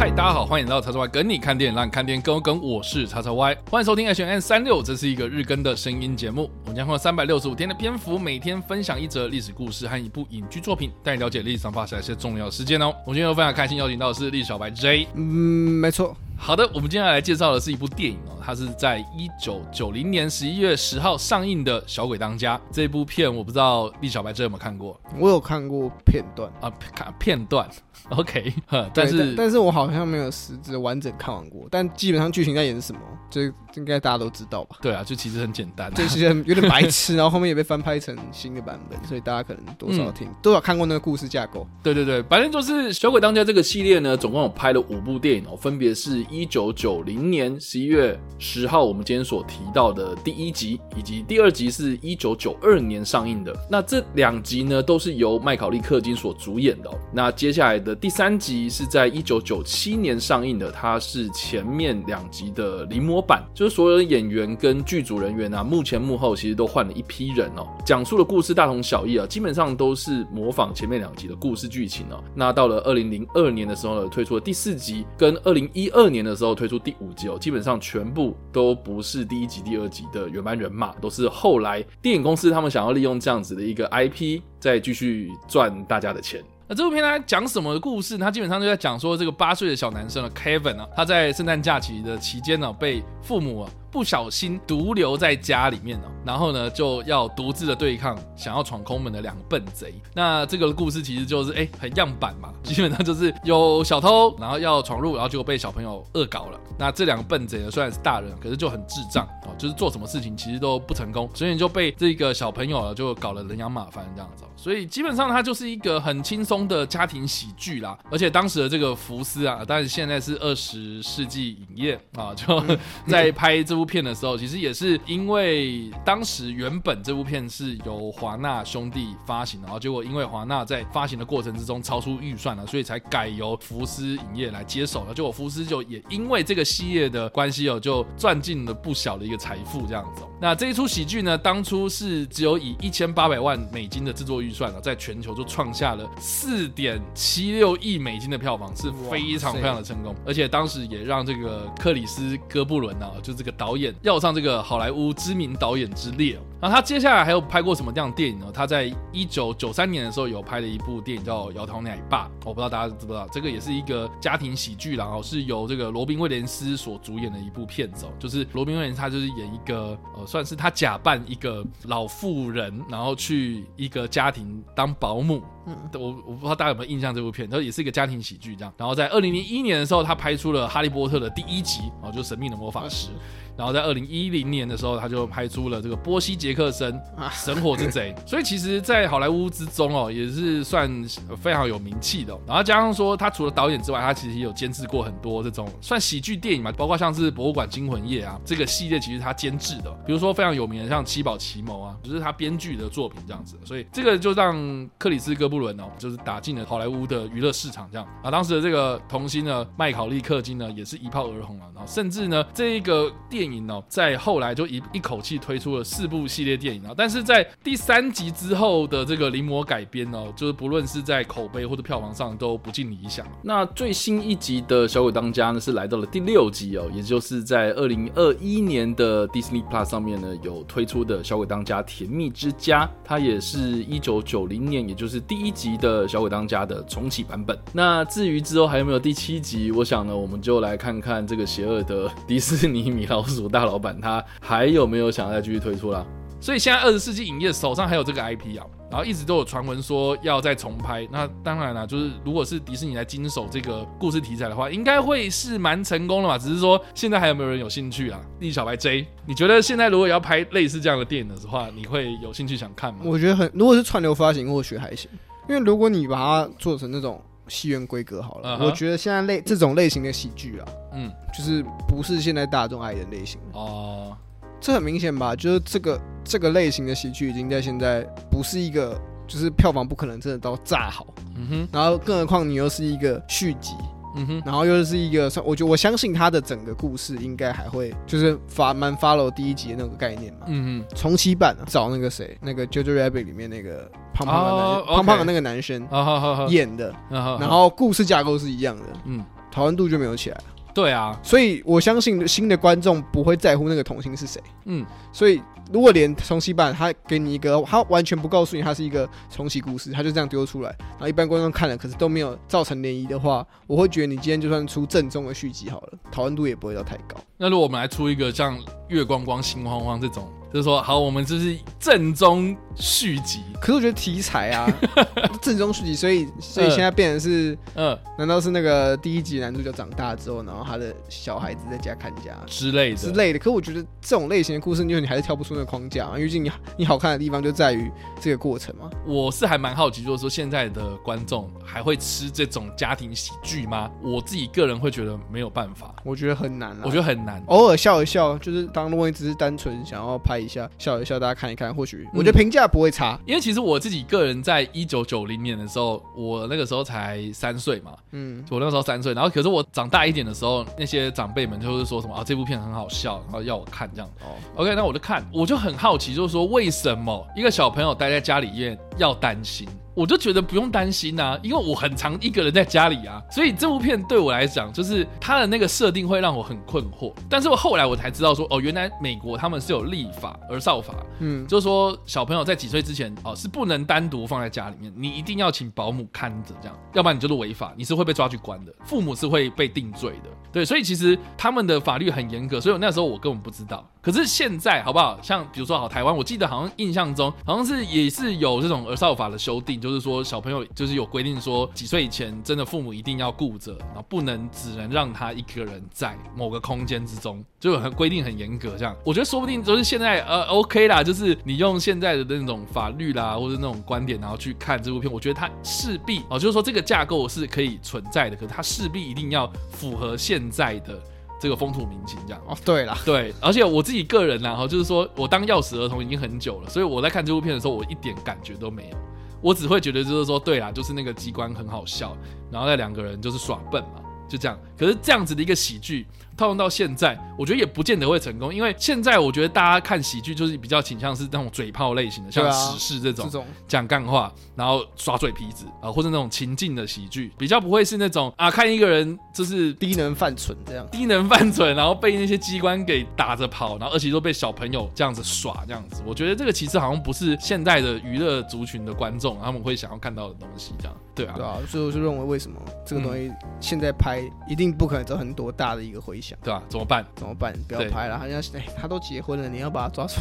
嗨大家好，欢迎来到叉叉 Y 跟你看电影，让你看电影更有梗。我是叉叉 Y，欢迎收听 H&M 三六，这是一个日更的声音节目。我们将用三百六十五天的篇幅，每天分享一则历史故事和一部影剧作品，带你了解历史上发生一些重要事件哦。我今天非常开心，邀请到的是历史小白 J。嗯，没错。好的，我们接下来，介绍的是一部电影哦，它是在一九九零年十一月十号上映的《小鬼当家》这部片，我不知道历小白这有没有看过？我有看过片段啊，看片段。OK，但是但，但是我好像没有实质完整看完过，但基本上剧情在演什么，这应该大家都知道吧？对啊，就其实很简单，啊，这其实有点白痴，然后后面也被翻拍成新的版本，所以大家可能多少听，多、嗯、少看过那个故事架构。对对对，反正就是《小鬼当家》这个系列呢，总共有拍了五部电影哦，分别是一九九零年十一月十号我们今天所提到的第一集，以及第二集是一九九二年上映的。那这两集呢，都是由麦考利·克金所主演的。那接下来的第三集是在一九九七年上映的，它是前面两集的临摹版，就是所有的演员跟剧组人员啊，幕前幕后其实都换了一批人哦。讲述的故事大同小异啊，基本上都是模仿前面两集的故事剧情哦。那到了二零零二年的时候呢，推出了第四集，跟二零一二年年的时候推出第五集哦，基本上全部都不是第一集、第二集的原班人马，都是后来电影公司他们想要利用这样子的一个 IP，再继续赚大家的钱。那这部片它讲什么故事？它基本上就在讲说，这个八岁的小男生呢，Kevin 啊，他在圣诞假期的期间呢，被父母啊。不小心独留在家里面了，然后呢，就要独自的对抗想要闯空门的两个笨贼。那这个故事其实就是哎，很样板嘛，基本上就是有小偷，然后要闯入，然后结果被小朋友恶搞了。那这两个笨贼呢，虽然是大人，可是就很智障哦，就是做什么事情其实都不成功，所以就被这个小朋友就搞了人仰马翻这样子。所以基本上它就是一个很轻松的家庭喜剧啦。而且当时的这个福斯啊，但是现在是二十世纪影业啊，就在拍这部。部片的时候，其实也是因为当时原本这部片是由华纳兄弟发行，然后结果因为华纳在发行的过程之中超出预算了，所以才改由福斯影业来接手了。结果福斯就也因为这个系列的关系哦，就赚进了不小的一个财富这样子。那这一出喜剧呢，当初是只有以一千八百万美金的制作预算了，在全球就创下了四点七六亿美金的票房，是非常非常的成功，而且当时也让这个克里斯哥布伦啊，就这个导。导演要上这个好莱坞知名导演之列。那他接下来还有拍过什么这样的电影呢？他在一九九三年的时候有拍了一部电影叫《摇头奶爸》，我不知道大家知不知道，这个也是一个家庭喜剧，然后是由这个罗宾威廉斯所主演的一部片子。就是罗宾威廉斯他就是演一个呃，算是他假扮一个老妇人，然后去一个家庭当保姆。嗯，我我不知道大家有没有印象这部片，它也是一个家庭喜剧这样。然后在二零零一年的时候，他拍出了《哈利波特》的第一集，哦，就是《神秘的魔法师》。然后在二零一零年的时候，他就拍出了这个波西杰克森 神火之贼。所以其实，在好莱坞之中哦，也是算非常有名气的。然后加上说，他除了导演之外，他其实也有监制过很多这种算喜剧电影嘛，包括像是《博物馆惊魂夜》啊这个系列，其实他监制的。比如说非常有名的像《七宝奇谋》啊，就是他编剧的作品这样子。所以这个就让克里斯哥布伦哦，就是打进了好莱坞的娱乐市场这样。啊，当时的这个童星呢，麦考利·克金呢，也是一炮而红了。然后甚至呢，这一个电影哦。在后来就一一口气推出了四部系列电影啊，但是在第三集之后的这个临摹改编哦，就是不论是在口碑或者票房上都不尽理想。那最新一集的小鬼当家呢，是来到了第六集哦，也就是在二零二一年的 Disney Plus 上面呢有推出的小鬼当家甜蜜之家，它也是一九九零年，也就是第一集的小鬼当家的重启版本。那至于之后还有没有第七集，我想呢，我们就来看看这个邪恶的迪士尼米老鼠。大老板他还有没有想要再继续推出啦？所以现在二十世纪影业手上还有这个 IP 啊，然后一直都有传闻说要再重拍。那当然了，就是如果是迪士尼来经手这个故事题材的话，应该会是蛮成功的嘛。只是说现在还有没有人有兴趣啊？丽小白 J，你觉得现在如果要拍类似这样的电影的话，你会有兴趣想看吗？我觉得很，如果是串流发行，或许还行。因为如果你把它做成那种。戏院规格好了，uh. 我觉得现在类这种类型的喜剧啊，嗯，就是不是现在大众爱的类型哦。Uh... 这很明显吧？就是这个这个类型的喜剧已经在现在不是一个，就是票房不可能真的到炸好。嗯哼，然后更何况你又是一个续集。嗯哼，然后又是一个，我觉得我相信他的整个故事应该还会就是发蛮 follow 第一集的那个概念嘛。嗯哼，重启版找那个谁，那个 Jojo Rabbit 里面那个胖胖的男、oh. 胖胖的那个男生演的，然后故事架构是一样的。嗯。讨论度就没有起来。对啊，所以我相信新的观众不会在乎那个童星是谁。嗯，所以如果连重启版他给你一个，他完全不告诉你他是一个重启故事，他就这样丢出来，然后一般观众看了，可是都没有造成涟漪的话，我会觉得你今天就算出正宗的续集好了，讨论度也不会到太高。那如果我们来出一个像月光光、心慌慌这种。就是说，好，我们这是正宗续集。可是我觉得题材啊，正宗续集，所以所以现在变成是，嗯，难道是那个第一集男主角长大之后，然后他的小孩子在家看家之类的之类的？可我觉得这种类型的故事，因为你还是跳不出那个框架，因为毕竟你你好看的地方就在于这个过程嘛。我是还蛮好奇，就是说现在的观众还会吃这种家庭喜剧吗？我自己个人会觉得没有办法，我觉得很难啊。我觉得很难，偶尔笑一笑，就是当如果你只是单纯想要拍。一下笑一笑，大家看一看，或许我觉得评价不会差，因为其实我自己个人在一九九零年的时候，我那个时候才三岁嘛，嗯，我那个时候三岁，然后可是我长大一点的时候，那些长辈们就是说什么啊，这部片很好笑，然后要我看这样，哦，OK，那我就看，我就很好奇，就是说为什么一个小朋友待在家里面要担心？我就觉得不用担心呐，因为我很常一个人在家里啊，所以这部片对我来讲，就是它的那个设定会让我很困惑。但是我后来我才知道说，哦，原来美国他们是有立法儿少法，嗯，就是说小朋友在几岁之前哦是不能单独放在家里面，你一定要请保姆看着这样，要不然你就是违法，你是会被抓去关的，父母是会被定罪的。对，所以其实他们的法律很严格，所以我那时候我根本不知道。可是现在好不好？像比如说好台湾，我记得好像印象中好像是也是有这种儿少法的修订，就是说小朋友就是有规定说几岁以前真的父母一定要顾着，然后不能只能让他一个人在某个空间之中，就很规定很严格这样。我觉得说不定就是现在呃 OK 啦，就是你用现在的那种法律啦或者那种观点，然后去看这部片，我觉得它势必哦，就是说这个架构是可以存在的，可是它势必一定要符合现在的。这个风土民情这样哦，对啦，对，而且我自己个人呢，哈，就是说我当钥匙儿童已经很久了，所以我在看这部片的时候，我一点感觉都没有，我只会觉得就是说，对啦，就是那个机关很好笑，然后那两个人就是耍笨嘛，就这样。可是这样子的一个喜剧。套用到现在，我觉得也不见得会成功，因为现在我觉得大家看喜剧就是比较倾向是那种嘴炮类型的，像时事这种讲干话，然后耍嘴皮子啊，或者那种情境的喜剧，比较不会是那种啊，看一个人就是低能犯蠢这样，低能犯蠢，然后被那些机关给打着跑，然后而且都被小朋友这样子耍这样子，我觉得这个其实好像不是现在的娱乐族群的观众他们会想要看到的东西，这样对啊，对啊，所以我就认为为什么这个东西现在拍一定不可能造成多大的一个回响。对吧？怎么办？怎么办？不要拍了，好像哎，他都结婚了，你要把他抓出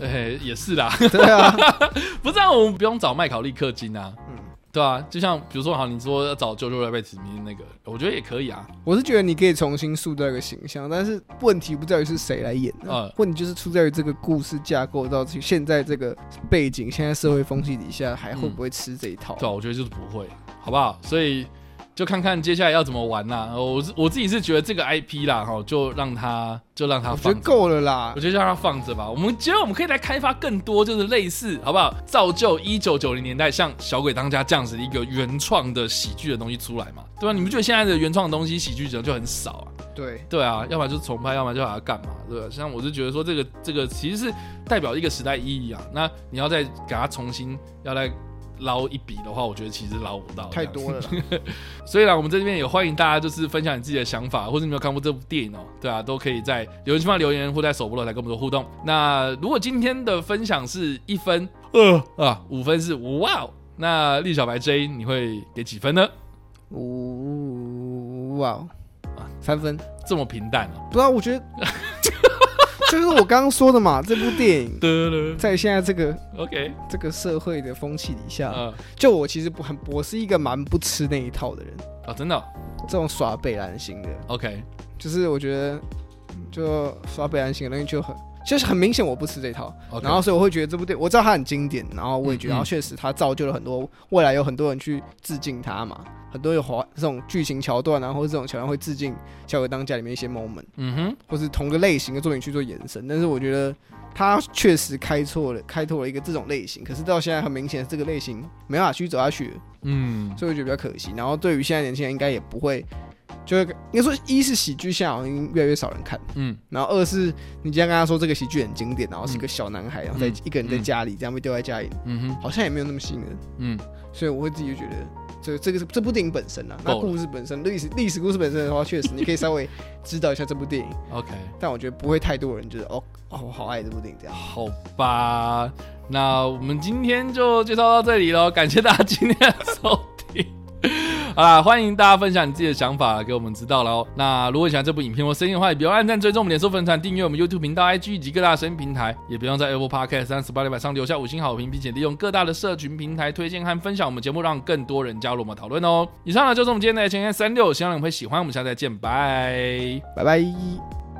来？哎，也是啦。对啊，不是啊，我们不用找麦考利克金啊。嗯，对啊，就像比如说，好，你说要找 Jojo Rabbit 里面那个，我觉得也可以啊。我是觉得你可以重新塑造一个形象，但是问题不在于是谁来演的，问题就是出在于这个故事架构到现在这个背景，现在社会风气底下还会不会吃这一套？对啊，我觉得就是不会，好不好？所以。就看看接下来要怎么玩啦。我我自己是觉得这个 IP 啦，哈，就让它就让它放，我觉得够了啦。我觉得让它放着吧。我们觉得我们可以来开发更多，就是类似，好不好？造就一九九零年代像《小鬼当家》这样子的一个原创的喜剧的东西出来嘛？对吧？你不觉得现在的原创的东西喜剧者就很少啊？对对啊，要么就是重拍，要么就把它干嘛？对吧？像我是觉得说这个这个其实是代表一个时代意义啊。那你要再给它重新要来。捞一笔的话，我觉得其实捞不到太多了。所以呢，我们这边也欢迎大家就是分享你自己的想法，或者你没有看过这部电影哦，对啊，都可以在留言区留言，或在首播来跟我们做互动。那如果今天的分享是一分，呃啊，五分是哇，那栗小白 J 你会给几分呢？五哇啊，三分，这么平淡啊？不知道，我觉得。就是我刚刚说的嘛，这部电影 在现在这个 OK 这个社会的风气底下，就我其实不很，我是一个蛮不吃那一套的人。啊，真的，这种耍北兰型的。OK，就是我觉得就耍北兰型的东西就很，就是很明显我不吃这一套，然后所以我会觉得这部电影我知道它很经典，然后我也觉得，然后确实它造就了很多未来有很多人去致敬它嘛。很多有华这种剧情桥段啊，或者这种桥段会致敬《小鬼当家》里面一些 moment，嗯哼，或是同个类型的作品去做延伸。但是我觉得它确实开错了，开拓了一个这种类型。可是到现在很明显，这个类型没办法继续走下去，嗯，所以我觉得比较可惜。然后对于现在年轻人，应该也不会，就会应该说，一是喜剧现在好像越来越少人看，嗯，然后二是你今天跟他说这个喜剧很经典，然后是一个小男孩，然后在一个人在家里这样被丢在家里，嗯。哼，好像也没有那么吸引人，嗯，所以我会自己就觉得。这这个是这部电影本身啊，那故事本身历史历史故事本身的话，确实你可以稍微知道一下这部电影。OK，但我觉得不会太多人觉得哦哦，我好爱这部电影这样。好吧，那我们今天就介绍到这里喽，感谢大家今天的收好啦，欢迎大家分享你自己的想法给我们知道喽。那如果喜欢这部影片或声音的话，也不要按赞、追踪我们脸书粉团、订阅我们 YouTube 频道、IG 以及各大声音平台，也不用在 Apple Podcast 三十八点上留下五星好评，并且利用各大的社群平台推荐和分享我们节目，让更多人加入我们讨论哦。以上呢就是我们今天的前言三六，希望你们会喜欢。我们下次再见，拜拜拜。